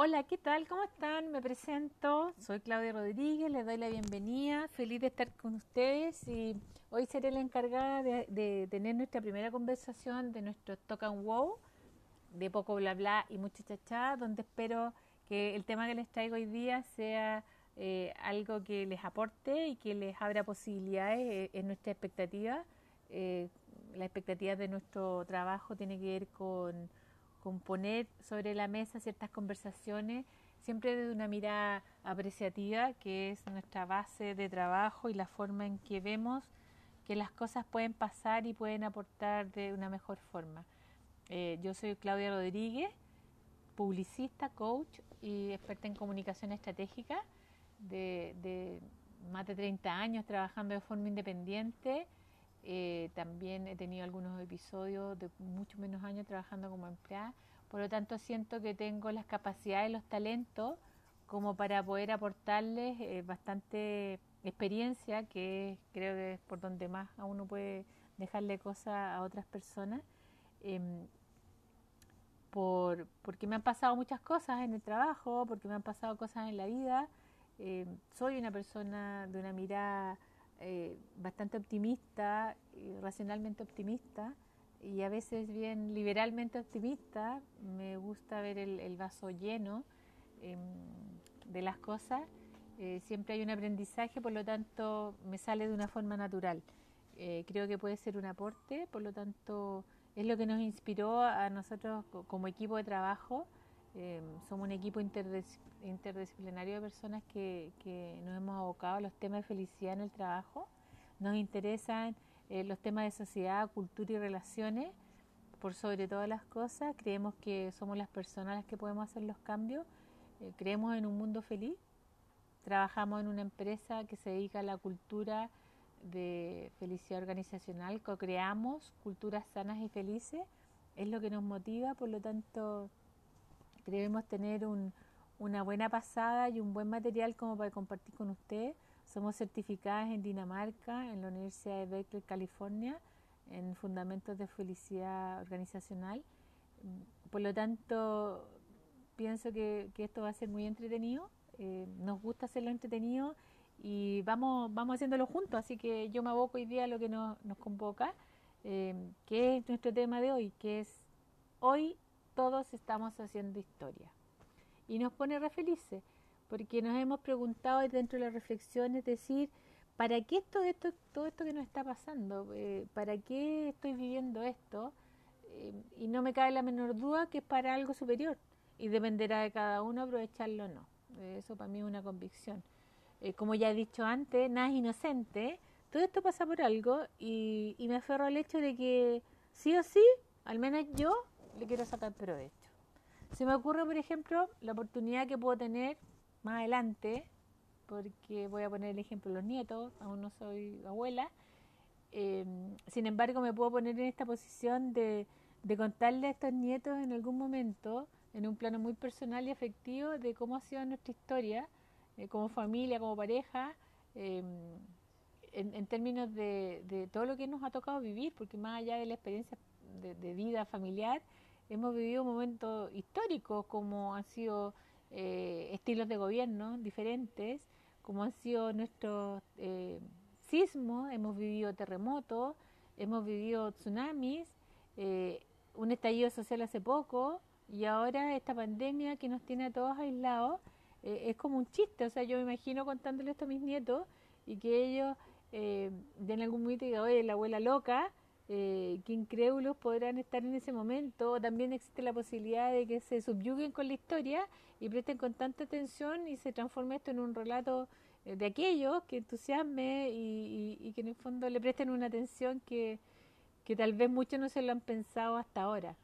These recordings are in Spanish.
Hola, ¿qué tal? ¿Cómo están? Me presento, soy Claudia Rodríguez, les doy la bienvenida, feliz de estar con ustedes y hoy seré la encargada de, tener nuestra primera conversación de nuestro Talk Wow, de poco bla bla y mucho chachá, donde espero que el tema que les traigo hoy día sea eh, algo que les aporte y que les abra posibilidades eh, en nuestra expectativa. Eh, la expectativa de nuestro trabajo tiene que ver con con poner sobre la mesa ciertas conversaciones, siempre desde una mirada apreciativa, que es nuestra base de trabajo y la forma en que vemos que las cosas pueden pasar y pueden aportar de una mejor forma. Eh, yo soy Claudia Rodríguez, publicista, coach y experta en comunicación estratégica de, de más de 30 años trabajando de forma independiente eh, también he tenido algunos episodios de mucho menos años trabajando como empleada. Por lo tanto, siento que tengo las capacidades, los talentos como para poder aportarles eh, bastante experiencia, que creo que es por donde más a uno puede dejarle cosas a otras personas. Em, por, porque me han pasado muchas cosas en el trabajo, porque me han pasado cosas en la vida. Em, soy una persona de una mirada eh, bastante optimista, racionalmente optimista y a veces bien liberalmente optimista. Me gusta ver el, vaso lleno em, de las cosas. Eh, siempre hay un aprendizaje, por lo tanto me sale de una forma natural. Eh, creo que puede ser un aporte, por lo tanto es lo que nos inspiró a nosotros como equipo de trabajo. Em, somos un equipo interdisciplinario interdisciplinario de personas que, que, nos hemos abocado a los temas de felicidad en el trabajo. Nos interesan eh, los temas de sociedad, cultura y relaciones por sobre todas las cosas. Creemos que somos las personas las que podemos hacer los cambios. Eh, creemos en un mundo feliz. Trabajamos en una empresa que se dedica a la cultura de felicidad organizacional. Co-creamos culturas sanas y felices. Es lo que nos motiva, por lo tanto, debemos tener un, una buena pasada y un buen material como para compartir con ustedes. Somos certificadas en Dinamarca, en la Universidad de Berkeley, California, en Fundamentos de Felicidad Organizacional. Por lo tanto, pienso que, esto va a ser muy entretenido. Eh, nos gusta hacerlo entretenido y vamos, vamos haciéndolo juntos. Así que yo me aboco hoy día a lo que nos, nos convoca, eh, que es nuestro tema de hoy, que es hoy todos estamos haciendo historia y nos pone re felices, porque nos hemos preguntado dentro de la reflexión, es decir, ¿para qué todo esto, todo esto que nos está pasando? Eh, ¿Para qué estoy viviendo esto? Eh, y no me cabe la menor duda que es para algo superior y dependerá de cada uno aprovecharlo o no. Eso para mí es una convicción. Eh, como ya he dicho antes, nada es inocente, todo esto pasa por algo y, y me aferro al hecho de que sí o sí, al menos yo le quiero sacar provecho. Se me ocurre, por ejemplo, la oportunidad que puedo tener más adelante, porque voy a poner el ejemplo de los nietos, aún no soy abuela, em, sin embargo me puedo poner en esta posición de, contarle a estos nietos en algún momento, en un plano muy personal y afectivo, de cómo ha sido nuestra historia, eh, como familia, como pareja, em, en, términos de, de, todo lo que nos ha tocado vivir, porque más allá de la experiencia de vida familiar, hemos vivido momentos históricos como han sido eh, estilos de gobierno diferentes, como han sido nuestros eh, sismos, hemos vivido terremotos, hemos vivido tsunamis, eh, un estallido social hace poco y ahora esta pandemia que nos tiene a todos aislados es como un chiste, o sea, yo me imagino contándole esto a mis nietos y que ellos den algún momento y digan, oye, la abuela loca, eh, que incrédulos podrán estar en ese momento. También existe la posibilidad de que se subyuguen con la historia y presten con tanta atención y se transforme esto en un relato eh, de aquellos que entusiasme y, que en el fondo le presten una atención que, tal vez muchos no se lo han pensado hasta ahora.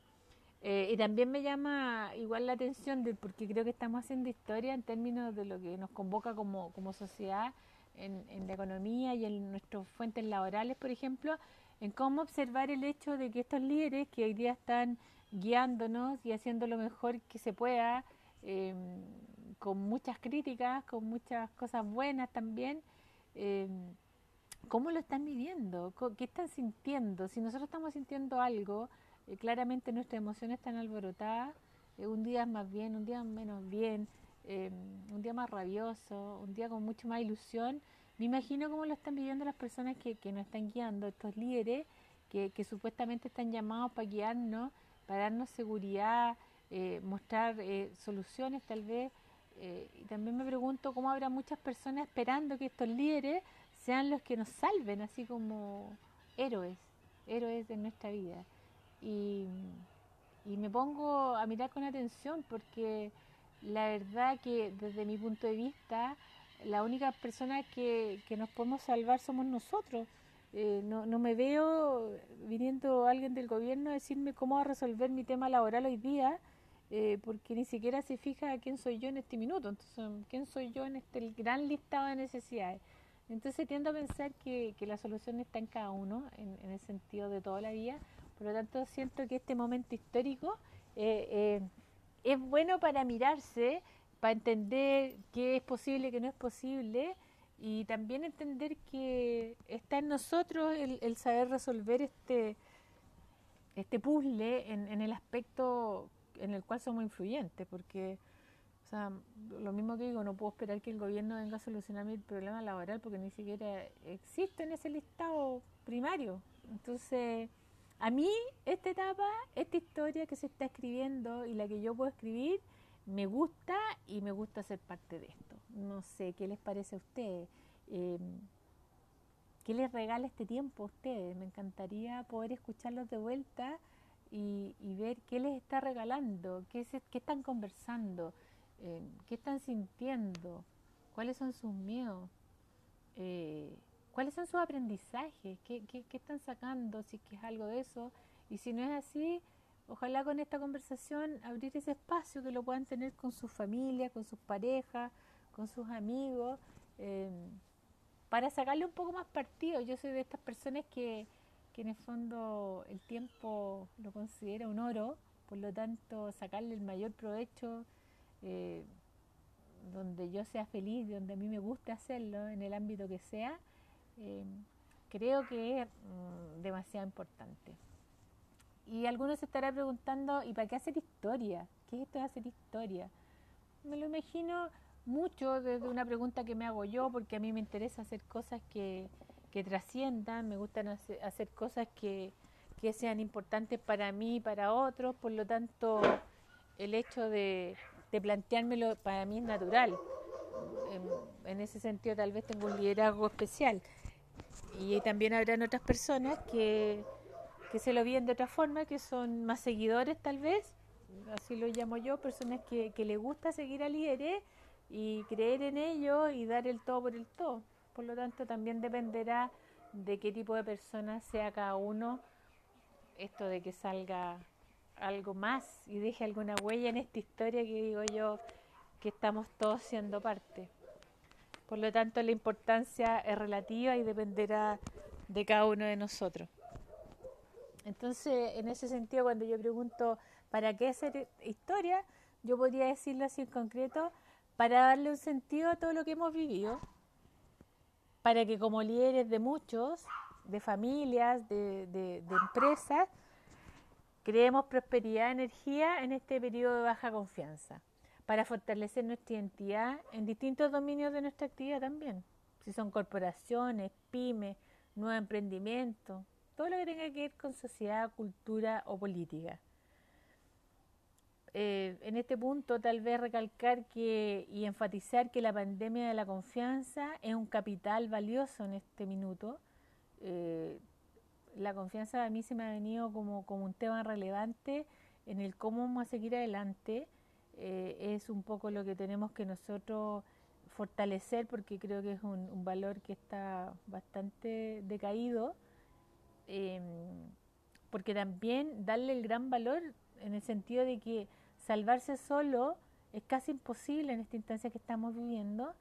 Eh, y también me llama igual la atención de, porque creo que estamos haciendo historia en términos de lo que nos convoca como, como sociedad en la economía y en nuestras fuentes laborales, por ejemplo, en cómo observar el hecho de que estos líderes que hoy día están guiándonos y haciendo lo mejor que se pueda, em, con muchas críticas, con muchas cosas buenas también, em, ¿cómo lo están viviendo? ¿Qué están sintiendo? Si nosotros estamos sintiendo algo, eh, claramente nuestras emociones están alborotadas, eh, un día más bien, un día menos bien, eh, un día más rabioso, un día con mucho más ilusión. Me imagino cómo lo están viviendo las personas que, que nos están guiando, estos líderes que, que supuestamente están llamados para guiarnos, para darnos seguridad, eh, mostrar soluciones tal vez. y también me pregunto cómo habrá muchas personas esperando que estos líderes sean los que nos salven, así como héroes, héroes de nuestra vida. Y, y me pongo a mirar con atención porque la verdad que desde mi punto de vista, la única persona que, que nos podemos salvar somos nosotros. Eh, no, no me veo viniendo alguien del gobierno a decirme cómo va a resolver mi tema laboral hoy día, eh, porque ni siquiera se fija quién soy yo en este minuto. Entonces, ¿quién soy yo en este gran listado de necesidades? Entonces tiendo a pensar que, que la solución está en cada uno, en, en, el sentido de toda la vida. Por lo tanto, siento que este momento histórico eh, eh, es bueno para mirarse, para entender qué es posible, qué no es posible, y también entender que está en nosotros el, saber resolver este, este puzzle en, en, el aspecto en el cual somos influyentes, porque o sea, lo mismo que digo, no puedo esperar que el gobierno venga a solucionar mi problema laboral porque ni siquiera existe en ese listado primario. Entonces, a mí esta etapa, esta historia que se está escribiendo y la que yo puedo escribir, me gusta y me gusta ser parte de esto. No sé, ¿qué les parece a ustedes? Eh, ¿Qué les regala este tiempo a ustedes? Me encantaría poder escucarlos de vuelta y, ver qué les está regalando, qué, qué están conversando eh, qué están sintiendo, cuáles son sus miedos, eh, cuáles son sus aprendizajes, ¿Qué, qué, qué están sacando, si es que es algo de eso. Y si no es así, ojalá con esta conversación abrir ese espacio que lo puedan tener con sus familias, con sus parejas, con sus amigos, eh, para sacarle un poco más partido. Yo soy de estas personas que, que en el fondo el tiempo lo considera un oro, por lo tanto sacarle el mayor provecho eh, donde yo sea feliz, donde a mí me guste hacerlo, en el ámbito que sea, eh, creo que es mm, demasiado importante. Y algunos se estarán preguntando, ¿y para qué hacer historia? ¿Qué es esto de hacer historia? Me lo imagino mucho desde una pregunta que me hago yo, porque a mí me interesa hacer cosas que, que trasciendan, me gustan hacer, cosas que, que sean importantes para mí y para otros, por lo tanto el hecho de, de planteármelo para mí es natural. En, en, ese sentido tal vez tengo un liderazgo especial. Y también habrán otras personas que, que se lo viven de otra forma, que son más seguidores tal vez, así lo llamo yo, personas que, que le gusta seguir a líderes y creer en ellos y dar el todo por el todo. Por lo tanto, también dependerá de qué tipo de persona sea cada uno esto de que salga algo más y deje alguna huella en esta historia que digo yo que estamos todos siendo parte. Por lo tanto, la importancia es relativa y dependerá de cada uno de nosotros. Entonces, en ese sentido, cuando yo pregunto, ¿para qué hacer historia? Yo podría decirlo así en concreto, para darle un sentido a todo lo que hemos vivido, para que como líderes de muchos, de familias, de, empresas, Creemos prosperidad, energía en este periodo de baja confianza, para fortalecer nuestra identidad en distintos dominios de nuestra actividad también. Si son corporaciones, pymes, nuevo emprendimiento, todo lo que tenga que ver con sociedad, cultura o política. Eh, en este punto tal vez recalcar que y enfatizar que la pandemia de la confianza es un capital valioso en este minuto. Eh, la confianza a mí se me ha venido como, como un tema relevante en el cómo vamos a seguir adelante. Eh, es un poco lo que tenemos que nosotros fortalecer porque creo que es un, un valor que está bastante decaído. Eh, porque también darle el gran valor en el sentido de que salvarse solo es casi imposible en esta instancia que estamos viviendo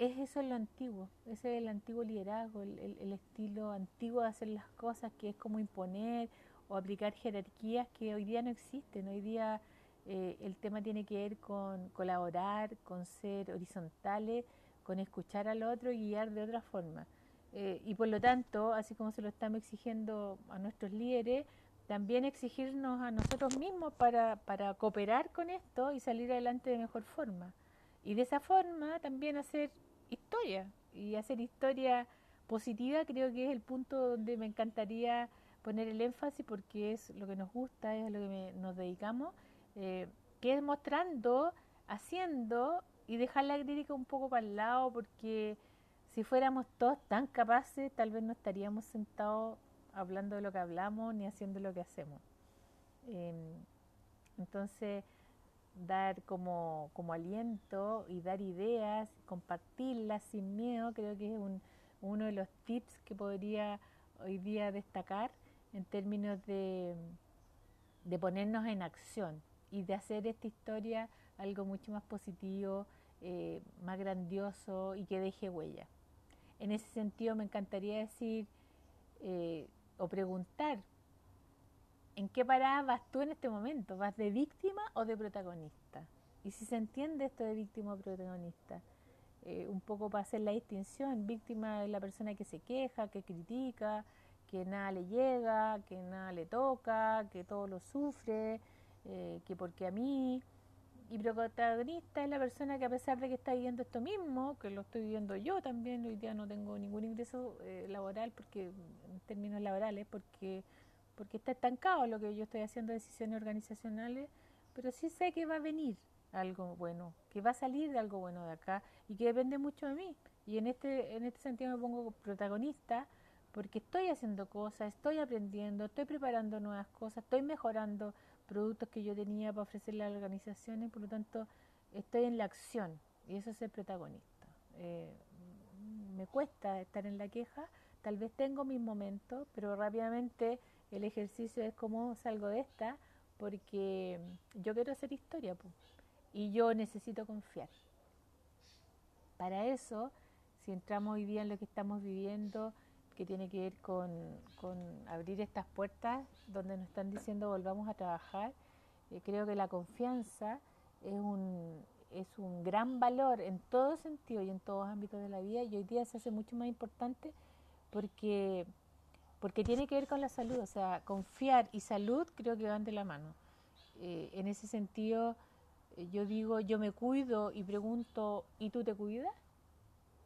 es eso lo antiguo, ese es el antiguo liderazgo, el, estilo antiguo de hacer las cosas, que es como imponer o aplicar jerarquías que hoy día no existen. Hoy día eh, el tema tiene que ver con colaborar, con ser horizontales, con escuchar al otro y guiar de otra forma. Eh, y por lo tanto, así como se lo estamos exigiendo a nuestros líderes, también exigirnos a nosotros mismos para, para cooperar con esto y salir adelante de mejor forma. Y de esa forma también hacer historia. Y hacer historia positiva creo que es el punto donde me encantaría poner el énfasis porque es lo que nos gusta, es a lo que nos dedicamos, eh, que es mostrando, haciendo y dejar la crítica un poco para el lado porque si fuéramos todos tan capaces tal vez no estaríamos sentados hablando de lo que hablamos ni haciendo lo que hacemos. Em, entonces, dar como, como aliento y dar ideas, compartirlas sin miedo, creo que es un, uno de los tips que podría hoy día destacar en términos de, de ponernos en acción y de hacer esta historia algo mucho más positivo, eh, más grandioso y que deje huella. En ese sentido me encantaría decir eh, o preguntar, ¿en qué parada vas tú en este momento? ¿Vas de víctima o de protagonista? Y si se entiende esto de víctima o protagonista, eh, un poco para hacer la distinción, víctima es la persona que se queja, que critica, que nada le llega, que nada le toca, que todo lo sufre, eh, que porque a mí. Y protagonista es la persona que a pesar de que está viviendo esto mismo, que lo estoy viviendo yo también, hoy día no tengo ningún ingreso eh, laboral porque en términos laborales, porque porque está estancado lo que yo estoy haciendo decisiones organizacionales, pero sí sé que va a venir algo bueno, que va a salir de algo bueno de acá y que depende mucho de mí. Y en este en este sentido me pongo protagonista porque estoy haciendo cosas, estoy aprendiendo, estoy preparando nuevas cosas, estoy mejorando productos que yo tenía para ofrecerle a las organizaciones, por lo tanto estoy en la acción y eso es ser protagonista. Eh, me cuesta estar en la queja, tal vez tengo mis momentos, pero rápidamente el ejercicio es como salgo de esta, porque yo quiero hacer historia y yo necesito confiar. Para eso, si entramos hoy día en lo que estamos viviendo, que tiene que ver con, abrir estas puertas donde nos están diciendo volvamos a trabajar. Eh, creo que la confianza es un, es un gran valor en todo sentido y en todos ámbitos de la vida y hoy día se hace mucho más importante porque, porque tiene que ver con la salud, o sea, confiar y salud creo que van de la mano. Eh, en ese sentido, eh, yo digo, yo me cuido y pregunto, ¿y tú te cuidas?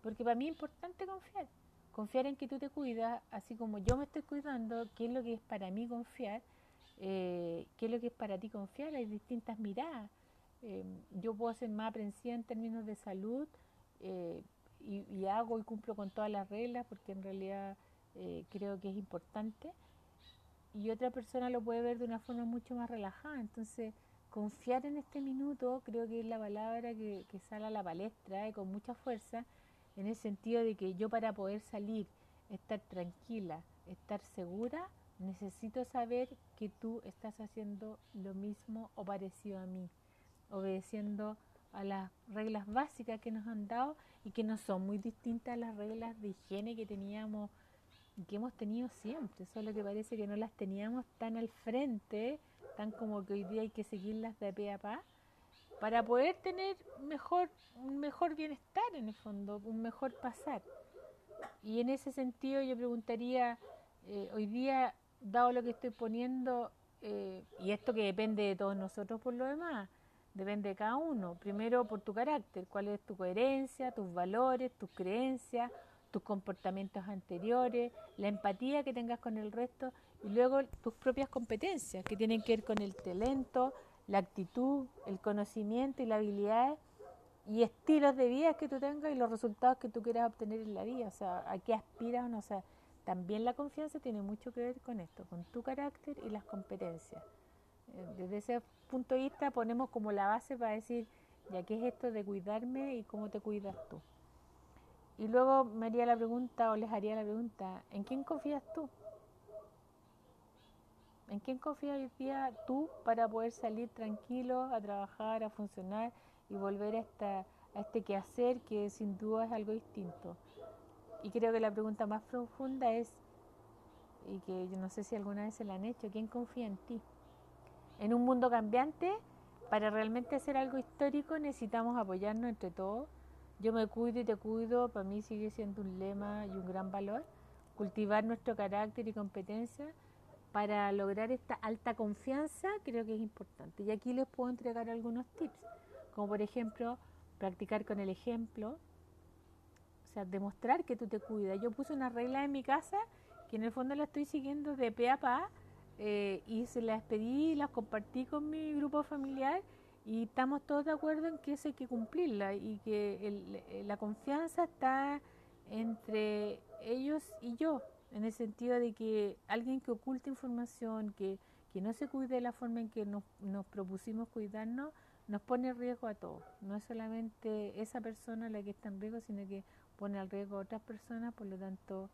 Porque para mí es importante confiar confiar en que tú te cuidas, así como yo me estoy cuidando, qué es lo que es para mí confiar, eh, qué es lo que es para ti confiar, hay distintas miradas. Eh, yo puedo ser más aprensiva en términos de salud eh, y, hago y cumplo con todas las reglas porque en realidad creo que es importante. Y otra persona lo puede ver de una forma mucho más relajada. Entonces, confiar en este minuto creo que es la palabra que, que sale a la palestra y con mucha fuerza en el sentido de que yo para poder salir, estar tranquila, estar segura, necesito saber que tú estás haciendo lo mismo o parecido a mí, obedeciendo a las reglas básicas que nos han dado y que no son muy distintas a las reglas de higiene que teníamos que hemos tenido siempre, solo que parece que no las teníamos tan al frente, tan como que hoy día hay que seguirlas de pe a pa, para poder tener mejor, un mejor bienestar en el fondo, un mejor pasar. Y en ese sentido yo preguntaría, eh, hoy día, dado lo que estoy poniendo, eh, y esto que depende de todos nosotros por lo demás, depende de cada uno, primero por tu carácter, cuál es tu coherencia, tus valores, tus creencias, tus comportamientos anteriores, la empatía que tengas con el resto y luego tus propias competencias que tienen que ver con el talento, la actitud, el conocimiento y la habilidad y estilos de vida que tú tengas y los resultados que tú quieras obtener en la vida, o sea, a qué aspiras o no, o sea, también la confianza tiene mucho que ver con esto, con tu carácter y las competencias. Eh, desde ese punto de vista ponemos como la base para decir, ya qué es esto de cuidarme y cómo te cuidas tú. Y luego me haría la pregunta o les haría la pregunta, ¿en quién confías tú? ¿En quién confías hoy día tú para poder salir tranquilo a trabajar, a funcionar y volver a, esta, a este quehacer que sin duda es algo distinto? Y creo que la pregunta más profunda es, y que yo no sé si alguna vez se la han hecho, ¿quién confía en ti? En un mundo cambiante, para realmente hacer algo histórico necesitamos apoyarnos entre todos. Yo me cuido y te cuido, para mí sigue siendo un lema y un gran valor. Cultivar nuestro carácter y competencia para lograr esta alta confianza creo que es importante. Y aquí les puedo entregar algunos tips, como por ejemplo practicar con el ejemplo, o sea, demostrar que tú te cuidas. Yo puse una regla en mi casa que en el fondo la estoy siguiendo de pe a pa eh, y se las pedí, las compartí con mi grupo familiar y estamos todos de acuerdo en que eso hay que cumplirla y que la confianza está entre ellos y yo, en el sentido de que alguien que oculta información, que, que no se cuide de la forma en que nos, nos propusimos cuidarnos, nos pone en riesgo a todos. No es solamente esa persona la que está en riesgo, sino que pone al riesgo a otras personas, por lo tanto,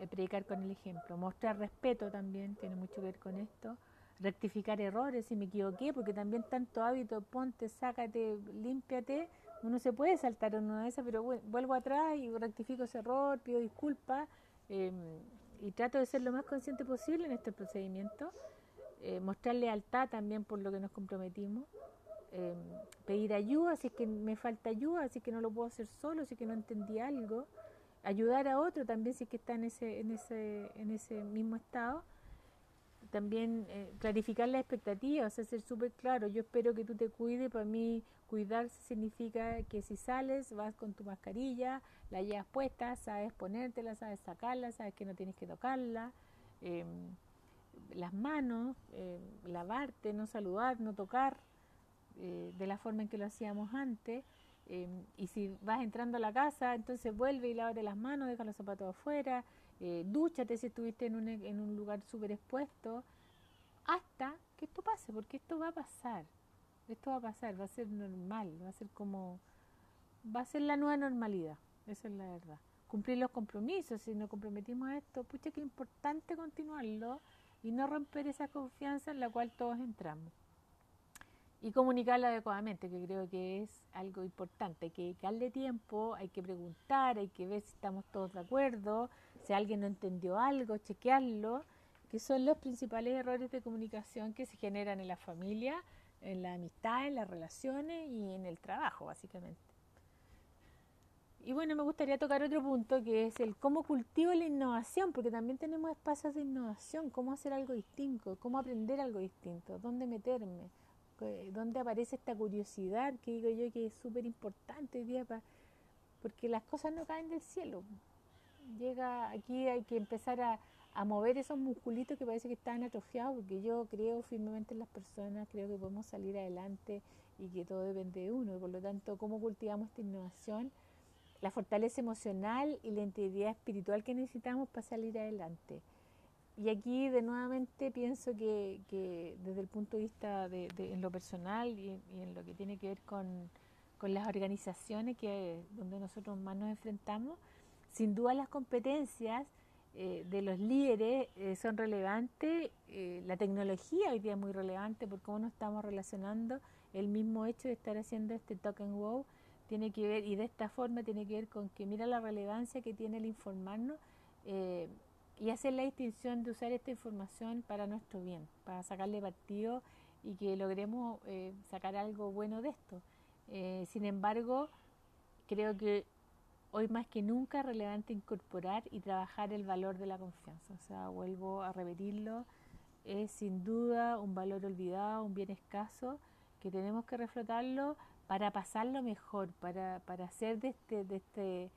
eh, predicar con el ejemplo. Mostrar respeto también tiene mucho que ver con esto. Rectificar errores si me equivoqué, porque también tanto hábito, ponte, sácate, límpiate. Uno se puede saltar en una de esas, pero vuelvo atrás y rectifico ese error, pido disculpas em, y trato de ser lo más consciente posible en este procedimiento. Eh, mostrar lealtad también por lo que nos comprometimos. Em, pedir ayuda si es que me falta ayuda, si es que no lo puedo hacer solo, si es que no entendí algo. Ayudar a otro también si es que está en ese, en ese, en ese mismo estado. También eh, clarificar las expectativas, o sea, ser súper claro. Yo espero que tú te cuides. Para mí, cuidarse significa que si sales, vas con tu mascarilla, la llevas puesta, sabes ponértela, sabes sacarla, sabes que no tienes que tocarla. Em, las manos, em, lavarte, no saludar, no tocar, eh, de la forma en que lo hacíamos antes. Em, y si vas entrando a la casa, entonces vuelve y lávate las manos, deja los zapatos afuera, eh, dúchate si estuviste en un, lugar súper expuesto, hasta que esto pase, porque esto va a pasar. Esto va a pasar, va a ser normal, va a ser como, va a ser la nueva normalidad, esa es la verdad. Cumplir los compromisos, si nos comprometimos a esto, pucha que importante continuarlo y no romper esa confianza en la cual todos entramos y comunicarla adecuadamente, que creo que es algo importante. Hay que darle tiempo, hay que preguntar, hay que ver si estamos todos de acuerdo, si alguien no entendió algo, chequearlo, que son los principales errores de comunicación que se generan en la familia, en la amistad, en las relaciones y en el trabajo, básicamente. Y bueno, me gustaría tocar otro punto que es el cómo cultivo la innovación, porque también tenemos espacios de innovación, cómo hacer algo distinto, cómo aprender algo distinto, dónde meterme dónde aparece esta curiosidad que digo yo que es súper importante hoy día, porque las cosas no caen del cielo. Llega aquí, hay que empezar a, a mover esos musculitos que parece que están atrofiados, porque yo creo firmemente en las personas, creo que podemos salir adelante y que todo depende de uno. por lo tanto, ¿cómo cultivamos esta innovación? La fortaleza emocional y la integridad espiritual que necesitamos para salir adelante. Y aquí de nuevamente pienso que, desde el punto de vista de, en lo personal y, en lo que tiene que ver con, con, las organizaciones que donde nosotros más nos enfrentamos, sin duda las competencias eh, de los líderes eh, son relevantes, eh, la tecnología hoy día es muy relevante por cómo nos estamos relacionando, el mismo hecho de estar haciendo este token wow tiene que ver, y de esta forma tiene que ver con que mira la relevancia que tiene el informarnos y hacer la distinción de usar esta información para nuestro bien, para sacarle partido y que logremos eh, sacar algo bueno de esto. Eh, sin embargo, creo que hoy más que nunca es relevante incorporar y trabajar el valor de la confianza. O sea, vuelvo a repetirlo, es sin duda un valor olvidado, un bien escaso, que tenemos que reflotarlo para pasarlo mejor, para, para hacer de este, de este,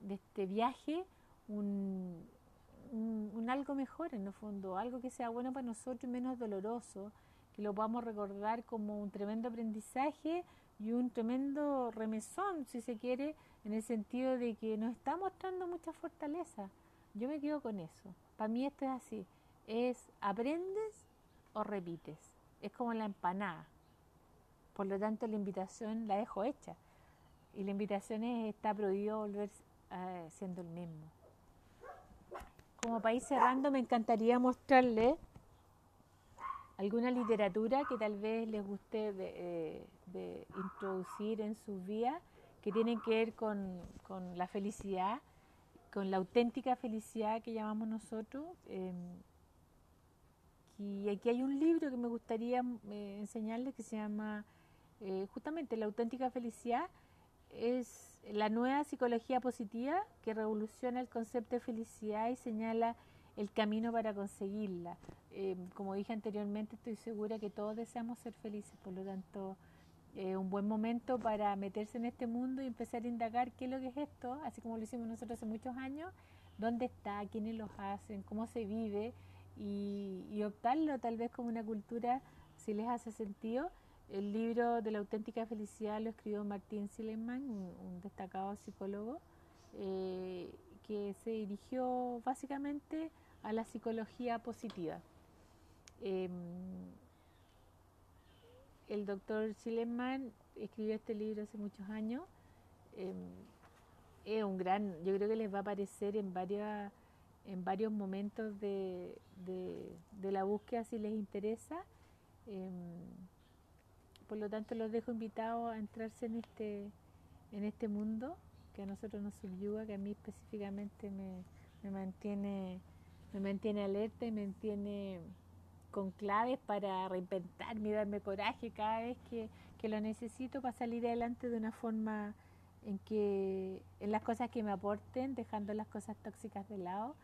de este viaje un, un, algo mejor en el fondo, algo que sea bueno para nosotros y menos doloroso, que lo podamos recordar como un tremendo aprendizaje y un tremendo remesón, si se quiere, en el sentido de que nos está mostrando mucha fortaleza. Yo me quedo con eso. Para mí esto es así. Es aprendes o repites. Es como la empanada. Por lo tanto, la invitación la dejo hecha. Y la invitación es, está prohibido volver eh, siendo el mismo como país cerrando, me encantaría mostrarles alguna literatura que tal vez les guste de, eh, introducir en sus vidas, que tienen que ver con, la felicidad, con la auténtica felicidad que llamamos nosotros. Em, y aquí hay un libro que me gustaría eh, enseñarles que se llama eh, justamente La auténtica felicidad. Es la nueva psicología positiva que revoluciona el concepto de felicidad y señala el camino para conseguirla. Eh, como dije anteriormente, estoy segura que todos deseamos ser felices, por lo tanto, es un buen momento para meterse en este mundo y empezar a indagar qué es lo que es esto, así como lo hicimos nosotros hace muchos años, dónde está, quiénes lo hacen, cómo se vive y, y optarlo tal vez como una cultura, si les hace sentido. El libro de la auténtica felicidad lo escribió Martín Sileman, un, destacado psicólogo, eh, que se dirigió básicamente a la psicología positiva. Em, el doctor Sileman escribió este libro hace muchos años. Em, es un gran, yo creo que les va a aparecer en varias en varios momentos de, de, la búsqueda si les interesa. Em, por lo tanto, los dejo invitados a entrarse en este, en este mundo que a nosotros nos subyuga, que a mí específicamente me, me mantiene, me mantiene alerta y me mantiene con claves para reinventarme y darme coraje cada vez que, que lo necesito para salir adelante de una forma en que en las cosas que me aporten, dejando las cosas tóxicas de lado,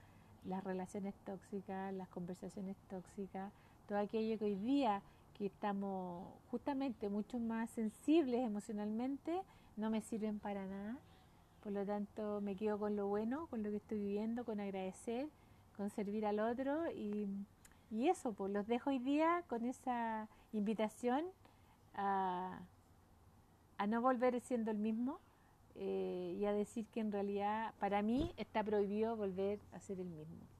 las relaciones tóxicas, las conversaciones tóxicas, todo aquello que hoy día que estamos justamente mucho más sensibles emocionalmente, no me sirven para nada. Por lo tanto, me quedo con lo bueno, con lo que estoy viviendo, con agradecer, con servir al otro y, eso, pues los dejo hoy día con esa invitación a, no volver siendo el mismo eh, y a decir que en realidad para mí está prohibido volver a ser el mismo.